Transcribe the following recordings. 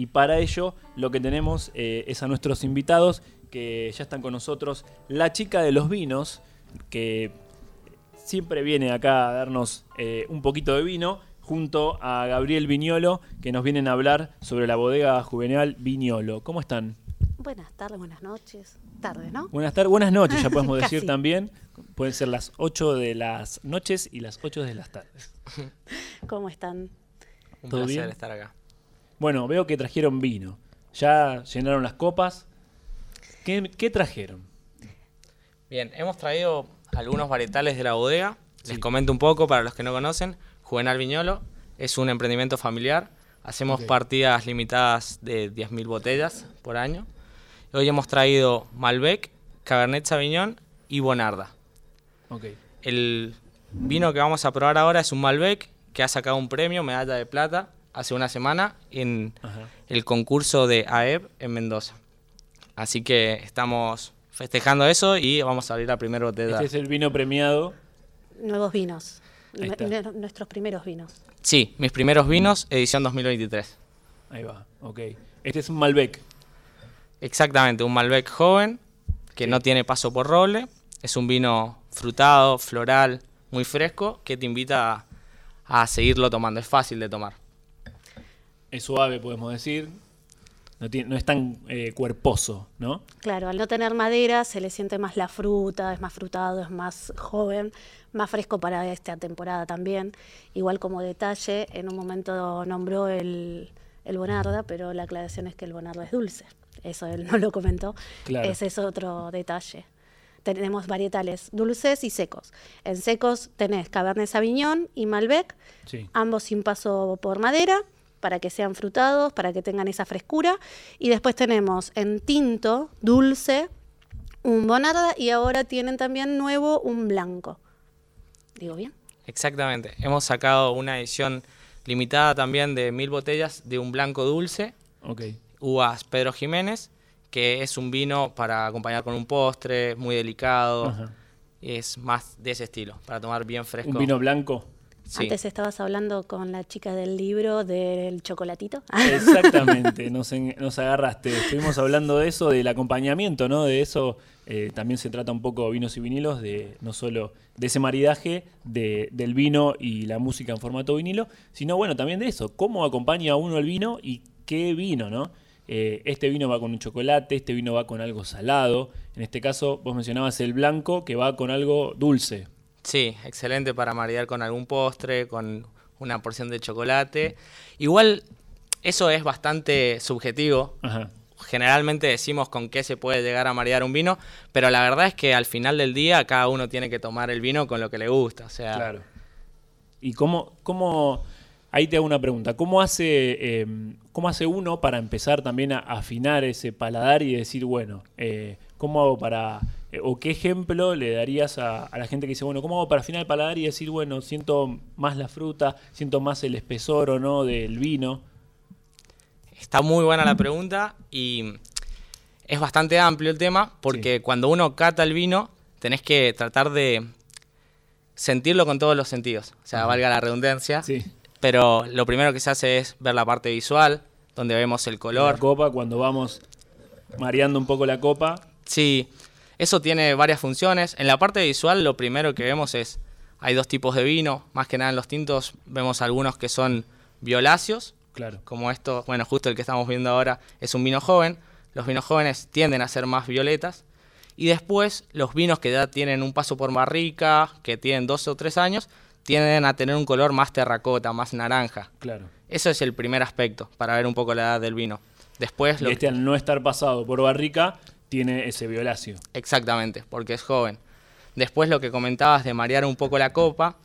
Y para ello lo que tenemos eh, es a nuestros invitados que ya están con nosotros. La chica de los vinos, que siempre viene acá a darnos eh, un poquito de vino, junto a Gabriel Viñolo, que nos vienen a hablar sobre la bodega juvenil Viñolo. ¿Cómo están? Buenas tardes, buenas noches. Tardes, ¿no? Buenas tardes, buenas noches, ya podemos decir también. Pueden ser las 8 de las noches y las 8 de las tardes. ¿Cómo están? Un ¿Todo placer bien? estar acá. Bueno, veo que trajeron vino. Ya llenaron las copas. ¿Qué, qué trajeron? Bien, hemos traído algunos varietales de la bodega. Les comento un poco para los que no conocen. Juvenal Viñolo es un emprendimiento familiar. Hacemos partidas limitadas de 10.000 botellas por año. Hoy hemos traído Malbec, Cabernet Sauvignon y Bonarda. Ok. El vino que vamos a probar ahora es un Malbec que ha sacado un premio, medalla de plata, hace una semana en Ajá. el concurso de AEB en Mendoza. Así que estamos festejando eso y vamos a abrir la primera botella. Este es el vino premiado. Nuevos vinos. Nuestros primeros vinos. Sí, mis primeros vinos, edición 2023. Ahí va, ok. Este es un Malbec. Exactamente, un Malbec joven que no tiene paso por roble. Es un vino frutado, floral, muy fresco que te invita a, a seguirlo tomando. Es fácil de tomar. Es suave, podemos decir. No, tiene- no es tan eh, cuerposo, ¿no? Claro, al no tener madera se le siente más la fruta, es más frutado, es más joven, más fresco para esta temporada también. Igual como detalle, en un momento nombró el, el Bonarda, pero la aclaración es que el Bonarda es dulce. Eso él no lo comentó. Claro. Ese es otro detalle. Tenemos varietales dulces y secos. En secos tenés Cabernet Sauvignon y Malbec, Sí. ambos sin paso por madera, para que sean frutados, para que tengan esa frescura. Y después tenemos en tinto, dulce, un bonarda y ahora tienen también nuevo un blanco. ¿Digo bien? Exactamente. Hemos sacado una edición limitada también de mil botellas de un blanco dulce, Ok. uvas Pedro Jiménez, que es un vino para acompañar con un postre, muy delicado. Ajá. Es más de ese estilo, para tomar bien fresco. Un vino blanco. Sí. Antes estabas hablando con la chica del libro del chocolatito. Exactamente, nos, en- nos agarraste. Estuvimos hablando de eso, del acompañamiento, ¿no? De eso eh, también se trata un poco vinos y vinilos, de no solo de ese maridaje de- del vino y la música en formato vinilo, sino bueno, también de eso, cómo acompaña a uno el vino y qué vino, ¿no? Eh, este vino va con un chocolate, este vino va con algo salado. En este caso, vos mencionabas el blanco que va con algo dulce. Sí, excelente para maridar con algún postre, con una porción de chocolate. Igual, eso es bastante subjetivo. Ajá. Generalmente decimos con qué se puede llegar a maridar un vino, pero la verdad es que al final del día cada uno tiene que tomar el vino con lo que le gusta. O sea, Claro. ¿Y cómo, cómo, ahí te hago una pregunta, ¿cómo hace, eh, cómo hace uno para empezar también a afinar ese paladar y decir, bueno, eh, ¿cómo hago para, eh, o qué ejemplo le darías a, a la gente que dice, bueno, ¿cómo hago para afinar el paladar y decir, bueno, siento más la fruta, siento más el espesor o no del vino? Está muy buena la pregunta y es bastante amplio el tema porque cuando uno cata el vino tenés que tratar de sentirlo con todos los sentidos, o sea, valga la redundancia, Sí. Pero lo primero que se hace es ver la parte visual, donde vemos el La color. copa, cuando vamos mareando un poco la copa, Sí, eso tiene varias funciones. En la parte visual lo primero que vemos es, hay dos tipos de vino, más que nada en los tintos vemos algunos que son violáceos, claro. como esto, bueno, justo el que estamos viendo ahora es un vino joven. Los vinos jóvenes tienden a ser más violetas. Y después los vinos que ya tienen un paso por barrica, que tienen dos o tres años, tienden a tener un color más terracota, más naranja. Claro. Eso es el primer aspecto para ver un poco la edad del vino. Después Y lo este al no estar pasado por barrica, tiene ese violáceo. Exactamente, porque es joven. Después lo que comentabas de marear un poco la copa,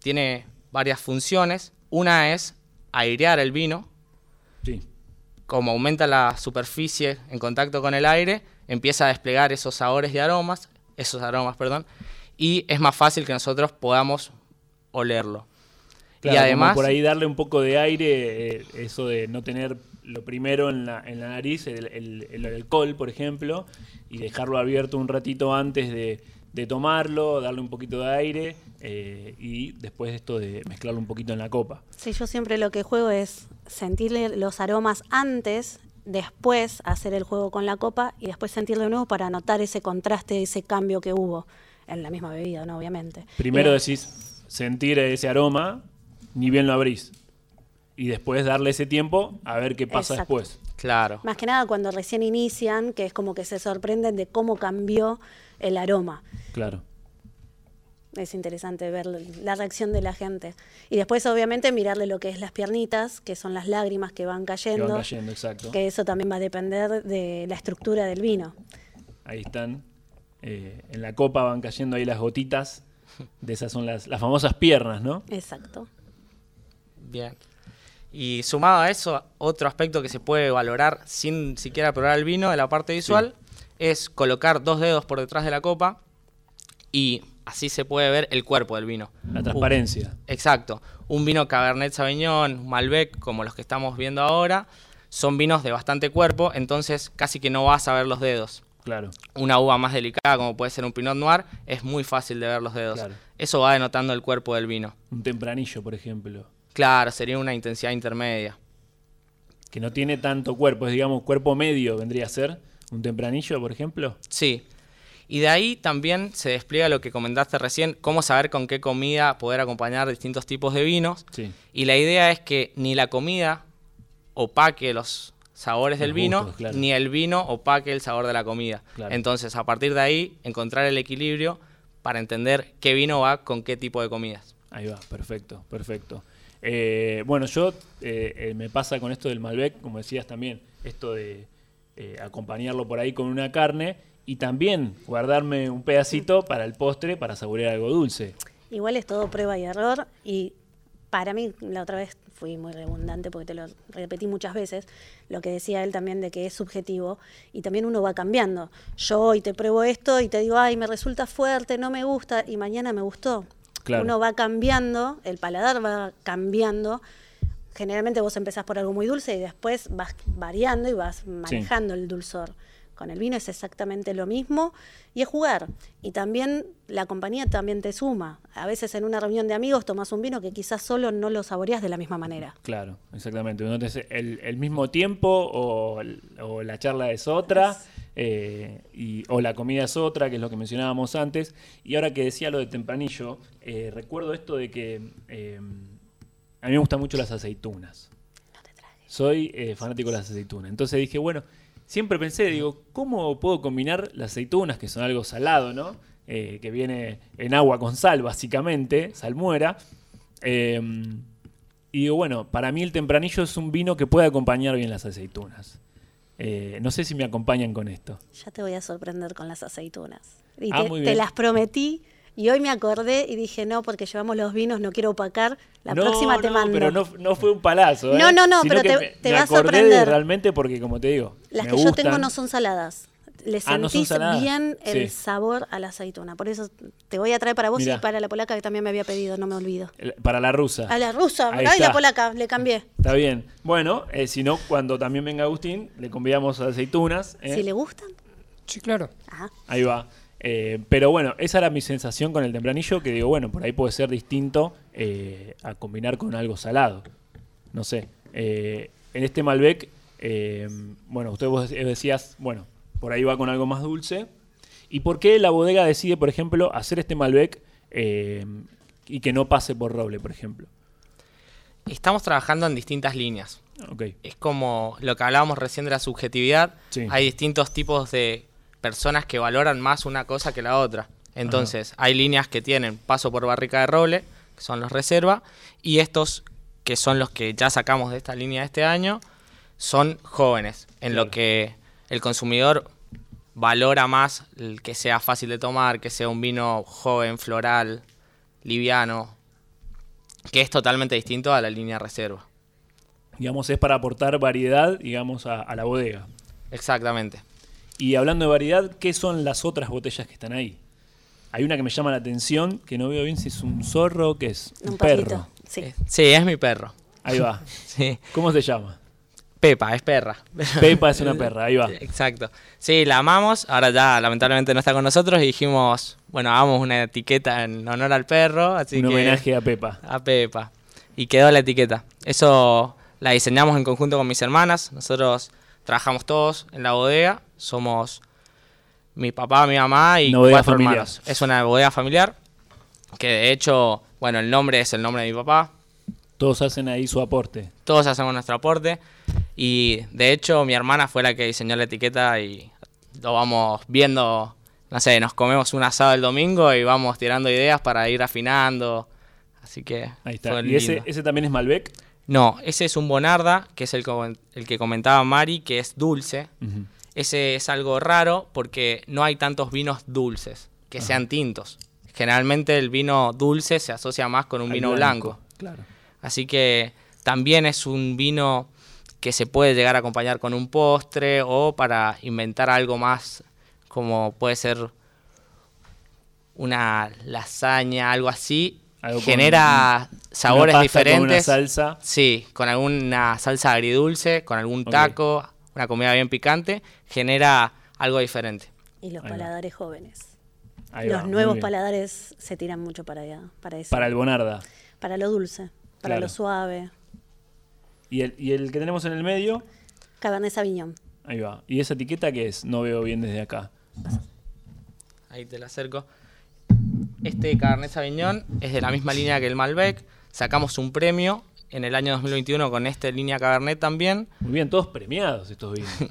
tiene varias funciones. Una es airear el vino, Sí. como aumenta la superficie en contacto con el aire, empieza a desplegar esos sabores y aromas, esos aromas, perdón, y es más fácil que nosotros podamos olerlo. Claro, y además, por ahí darle un poco de aire, eh, eso de no tener lo primero en la, en la nariz, el, el- el alcohol, por ejemplo, y dejarlo abierto un ratito antes de, de tomarlo, darle un poquito de aire eh, y después esto de mezclarlo un poquito en la copa. Sí, yo siempre lo que juego es sentirle los aromas antes, después hacer el juego con la copa y después sentirlo de nuevo para notar ese contraste, ese cambio que hubo en la misma bebida, ¿no? Obviamente. Primero decís sentir ese aroma, ni bien lo abrís. Y después darle ese tiempo a ver qué pasa Exacto. después. Claro. Más que nada cuando recién inician, que es como que se sorprenden de cómo cambió el aroma. Claro. Es interesante ver la reacción de la gente. Y después, obviamente, mirarle lo que es las piernitas, que son las lágrimas que van Que cayendo. van cayendo, exacto. que eso también va a depender de la estructura del vino. Ahí están. Eh, en la copa van cayendo ahí las gotitas. De esas son las, las famosas piernas, ¿no? Exacto. Bien. Y sumado a eso, otro aspecto que se puede valorar sin siquiera probar el vino de la parte visual es colocar dos dedos por detrás de la copa y así se puede ver el cuerpo del vino. La transparencia. Exacto. Un vino Cabernet Sauvignon, Malbec, como los que estamos viendo ahora, son vinos de bastante cuerpo, entonces casi que no vas a ver los dedos. Claro. Una uva más delicada, como puede ser un Pinot Noir, es muy fácil de ver los dedos. Claro. Eso va denotando el cuerpo del vino. Un tempranillo, por ejemplo. Claro, sería una intensidad intermedia. Que no tiene tanto cuerpo. Es, digamos, cuerpo medio vendría a ser. Un tempranillo, por ejemplo. Sí. Y de ahí también se despliega lo que comentaste recién, cómo saber con qué comida poder acompañar distintos tipos de vinos. Sí. Y la idea es que ni la comida opaque los sabores del Los vino, gustos, claro. ni el vino opaque el sabor de la comida. Claro. Entonces, a partir de ahí, encontrar el equilibrio para entender qué vino va con qué tipo de comidas. Ahí va, perfecto, perfecto. Eh, bueno, yo eh, eh, me pasa con esto del Malbec, como decías también, esto de eh, acompañarlo por ahí con una carne y también guardarme un pedacito para el postre para saborear algo dulce. Igual es todo prueba y error y para mí la otra vez fui muy redundante porque te lo repetí muchas veces, lo que decía él también de que es subjetivo y también uno va cambiando. Yo hoy te pruebo esto y te digo, ay, me resulta fuerte, no me gusta y mañana me gustó. Claro. Uno va cambiando, el paladar va cambiando. Generalmente vos empezás por algo muy dulce y después vas variando y vas manejando el dulzor. Con el vino es exactamente lo mismo y es jugar. Y también la compañía también te suma. A veces en una reunión de amigos tomas un vino que quizás solo no lo saboreas de la misma manera. Claro, exactamente. Te- el, el mismo tiempo o, la charla es otra, eh, y, o la comida es otra, que es lo que mencionábamos antes. Y ahora que decía lo de tempranillo, eh, recuerdo esto de que eh, a mí me gustan mucho las aceitunas. No te tragues. Soy fanático de las aceitunas. Entonces dije, bueno, siempre pensé, digo, ¿cómo puedo combinar las aceitunas, que son algo salado, ¿no? Eh, que viene en agua con sal, básicamente, salmuera. Eh, y digo, bueno, para mí el tempranillo es un vino que puede acompañar bien las aceitunas. Eh, no sé si me acompañan con esto. Ya te voy a sorprender con las aceitunas. Y Ah, te, muy te bien. las prometí y hoy me acordé y dije, no, porque llevamos los vinos, no quiero opacar. La No, próxima te no, mando. Pero no, no fue un palazo. ¿eh? No, no, no, Sino pero te- me- te me va a sorprender. realmente porque, como te digo, Las me que yo tengo no son saladas. Le Ah, ¿no son sentís bien el Sí. sabor a la aceituna. Por eso te voy a traer para vos Mirá. y para la polaca que también me había pedido, no me olvido. El- Para la rusa. A la rusa, Ahí ay, está. la polaca, le cambié. Está bien. Bueno, eh, si no, cuando también venga Agustín, le convidamos a aceitunas. ¿eh? Si le gustan, Sí, claro. ajá. Ahí va. Eh, pero bueno, esa era mi sensación con el tempranillo, que digo, bueno, por ahí puede ser distinto eh, a combinar con algo salado. No sé. Eh, en este Malbec, bueno, usted vos decías, bueno, por ahí va con algo más dulce. ¿Y por qué la bodega decide, por ejemplo, hacer este Malbec y que no pase por roble, por ejemplo? Estamos trabajando en distintas líneas. Es como lo que hablábamos recién de la subjetividad. Sí. Hay distintos tipos de personas que valoran más una cosa que la otra. Entonces, hay líneas que tienen paso por barrica de roble, que son los reserva, y estos, que son los que ya sacamos de esta línea este año, son jóvenes, en Claro. lo que el consumidor valora más el que sea fácil de tomar, que sea un vino joven, floral, liviano, que es totalmente distinto a la línea reserva. Digamos, es para aportar variedad, digamos, a, a la bodega. Exactamente. Y hablando de variedad, ¿qué son las otras botellas que están ahí? Hay una que me llama la atención, que no veo bien si es un zorro o qué es. Un, Un perro. perrito. Sí. Eh, Sí, es mi perro. Ahí va. Sí. ¿Cómo se llama? Pepa, es perra. Pepa es una perra, ahí va. Exacto. Sí, la amamos. Ahora ya lamentablemente no está con nosotros y dijimos, bueno, hagamos una etiqueta en honor al perro. Así Un que, homenaje a Pepa. A Pepa. Y quedó la etiqueta. Eso la diseñamos en conjunto con mis hermanas. Nosotros trabajamos todos en la bodega. Somos mi papá, mi mamá y cuatro familiar. hermanos. Es una bodega familiar. Que de hecho, bueno, el nombre es el nombre de mi papá. Todos hacen ahí su aporte. Todos hacemos nuestro aporte. Y de hecho, mi hermana fue la que diseñó la etiqueta y lo vamos viendo. No sé, nos comemos un asado el domingo y vamos tirando ideas para ir afinando. Así que. Ahí está. ¿Y ese, ese también es Malbec? No, ese es un Bonarda, que es el, el que comentaba Mari, que es dulce. Ese es algo raro porque no hay tantos vinos dulces que sean tintos. Generalmente el vino dulce se asocia más con un Al vino blanco. Claro. Así que también es un vino que se puede llegar a acompañar con un postre o para inventar algo más como puede ser una lasaña, algo así. Algo con Genera sabores Una pasta con una diferentes. salsa. Sí, con alguna salsa agridulce, con algún taco, una comida bien picante, genera algo diferente. Y los Ahí va. paladares jóvenes. Ahí los va, nuevos paladares se tiran mucho para allá, para eso. Para el Bonarda. Para lo dulce, para Claro. lo suave. ¿Y el, y el que tenemos en el medio, Cabernet Sauvignon. ahí va. ¿Y esa etiqueta qué es? No veo bien desde acá. Ahí te la acerco. Este Cabernet Sauvignon es de la misma línea que el Malbec. Sacamos un premio en el año 2021 con esta línea Cabernet también. Muy bien, todos premiados estos vinos.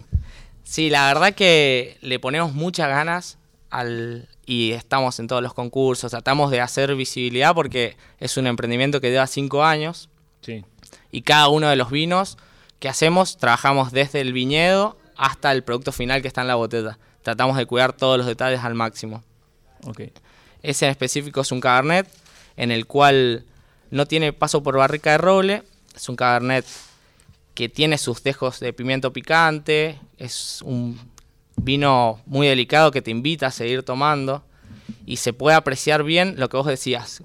Sí, la verdad que le ponemos muchas ganas al y estamos en todos los concursos. Tratamos de hacer visibilidad porque es un emprendimiento que lleva cinco años Sí. y cada uno de los vinos que hacemos trabajamos desde el viñedo hasta el producto final que está en la botella. Tratamos de cuidar todos los detalles al máximo. Ok. Ese en específico es un Cabernet en el cual no tiene paso por barrica de roble. Es un Cabernet que tiene sus dejos de pimiento picante. Es un vino muy delicado que te invita a seguir tomando. Y se puede apreciar bien lo que vos decías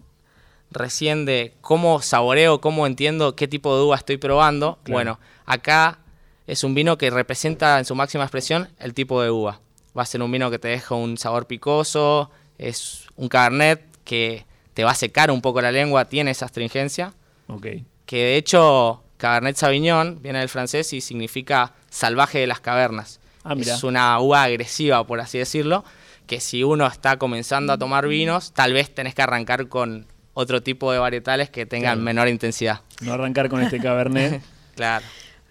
recién de cómo saboreo, cómo entiendo qué tipo de uva estoy probando. Claro. Bueno, acá es un vino que representa en su máxima expresión el tipo de uva. Va a ser un vino que te deja un sabor picoso, es un cabernet que te va a secar un poco la lengua, tiene esa astringencia, Ok. que de hecho Cabernet Sauvignon viene del francés y significa salvaje de las cavernas. Ah, mira. es una uva agresiva, por así decirlo, que si uno está comenzando a tomar vinos, tal vez tenés que arrancar con otro tipo de varietales que tengan Claro. menor intensidad. No arrancar con este Cabernet. Claro.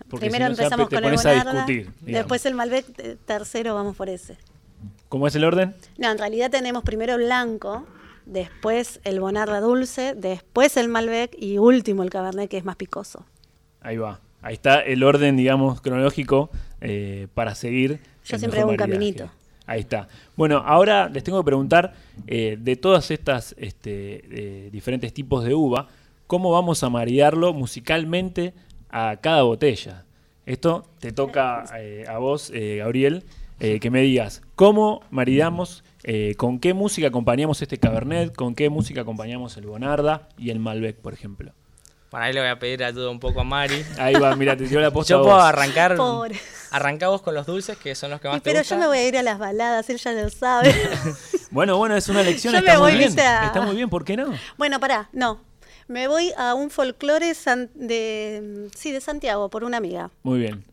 Porque Primero si no, empezamos te con el pones a Bonarda, discutir. digamos. después el Malbec, eh, tercero vamos por ese. ¿Cómo es el orden? No, en realidad tenemos primero el blanco, después el Bonarda dulce, después el Malbec y último el Cabernet que es más picoso. Ahí va. Ahí está el orden, digamos, cronológico eh, para seguir. Yo siempre hago un caminito. Ahí está. Bueno, ahora les tengo que preguntar eh, de todas estas este, eh, diferentes tipos de uva, ¿cómo vamos a maridarlo musicalmente a cada botella? Esto te toca a vos, Gabriel, eh, que me digas, ¿cómo maridamos, eh, con qué música acompañamos este Cabernet, con qué música acompañamos el Bonarda y el Malbec, por ejemplo? Para ahí le voy a pedir ayuda un poco a Mari. Ahí va, mira, te tiró la posta Yo a puedo vos. arrancar. Pobre. Arrancá vos con los dulces, que son los que más Y te pero gustan. yo me voy a ir a las baladas, él ya lo sabe. Bueno, bueno, es una lección, Yo está me muy voy, bien. a- Está muy bien, ¿por qué no? bueno, pará, no. Me voy a un folclore san- de, sí, de Santiago por una amiga. Muy bien.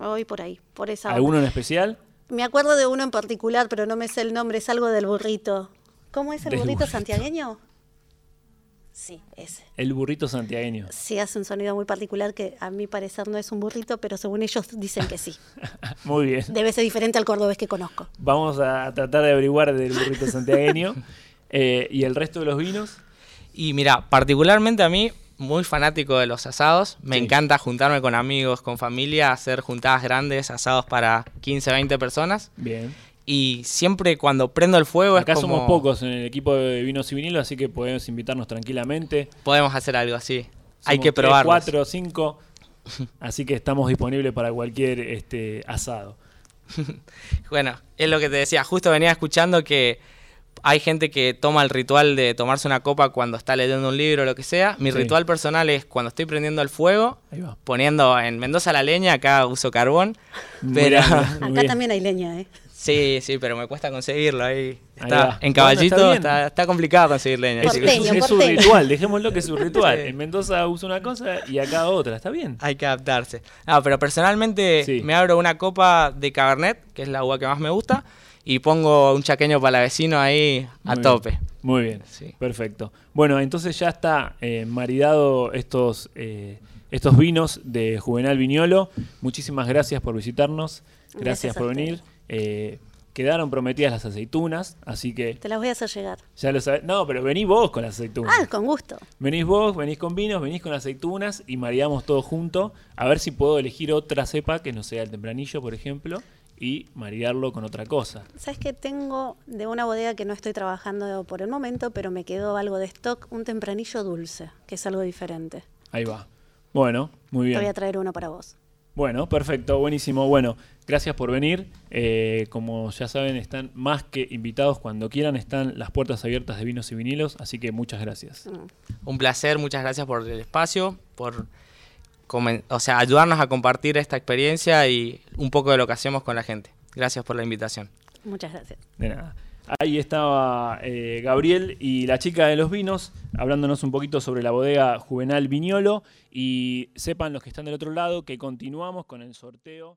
Me voy por ahí, por esa. ¿Alguno en especial? Me acuerdo de uno en particular, pero no me sé el nombre, es algo del burrito. ¿Cómo es el burrito. santiagueño? Sí, ese. El burrito santiagueño. Sí, hace un sonido muy particular que a mi parecer no es un burrito, pero según ellos dicen que sí. Muy bien. Debe ser diferente al cordobés que conozco. Vamos a tratar de averiguar del burrito santiagueño. Eh, ¿Y el resto de los vinos? Y mira, particularmente a mí, muy fanático de los asados. Me Sí. encanta juntarme con amigos, con familia, hacer juntadas grandes, asados para 15, 20 personas. Bien. Y siempre cuando prendo el fuego Acá es como... somos pocos en el equipo de vinos y vinilos, así que podemos invitarnos tranquilamente. Podemos hacer algo así. Hay que tres, probarlo. cuatro o cinco. Así que estamos disponibles para cualquier este, asado. Bueno, es lo que te decía. Justo venía escuchando que hay gente que toma el ritual de tomarse una copa cuando está leyendo un libro o lo que sea. Mi Sí. ritual personal es cuando estoy prendiendo el fuego, Ahí va. poniendo en Mendoza la leña, acá uso carbón. Muy Pero bien, Acá bien. también hay leña, ¿eh? sí, sí, pero me cuesta conseguirlo ahí. Está, en Bueno, caballito está está, bien. está complicado conseguir leña. Es, porteño. ritual, dejémoslo que es su ritual. Sí. En Mendoza usa una cosa y acá otra, está bien. Hay que adaptarse. No, pero personalmente Sí. me abro una copa de Cabernet, que es la uva que más me gusta, y pongo un chaqueño para vecino ahí a Muy bien. tope. Muy bien, Sí. perfecto. Bueno, entonces ya está eh, maridado estos, eh, estos vinos de Juvenal Viñolo. Muchísimas gracias por visitarnos, gracias, por venir. Eh, quedaron prometidas las aceitunas, así que Te las voy a hacer llegar. ya lo sabés. No, pero vení vos con las aceitunas. Ah, con gusto. Venís vos, venís con vinos, venís con aceitunas y maridamos todo junto. A ver si puedo elegir otra cepa que no sea el tempranillo, por ejemplo, y maridarlo con otra cosa. Sabes que tengo de una bodega que no estoy trabajando por el momento, pero me quedó algo de stock, un tempranillo dulce, que es algo diferente. Ahí va. Bueno, muy Te voy bien. a traer uno para vos. Bueno, perfecto, buenísimo. Bueno, gracias por venir. Eh, como ya saben, están más que invitados cuando quieran. Están las puertas abiertas de vinos y vinilos, así que muchas gracias. Mm. Un placer, muchas gracias por el espacio, por o sea, ayudarnos a compartir esta experiencia y un poco de lo que hacemos con la gente. Gracias por la invitación. Muchas gracias. De nada. Ahí estaba eh, Gabriel y la chica de los vinos hablándonos un poquito sobre la bodega Juvenal Viñolo. Y sepan los que están del otro lado que continuamos con el sorteo.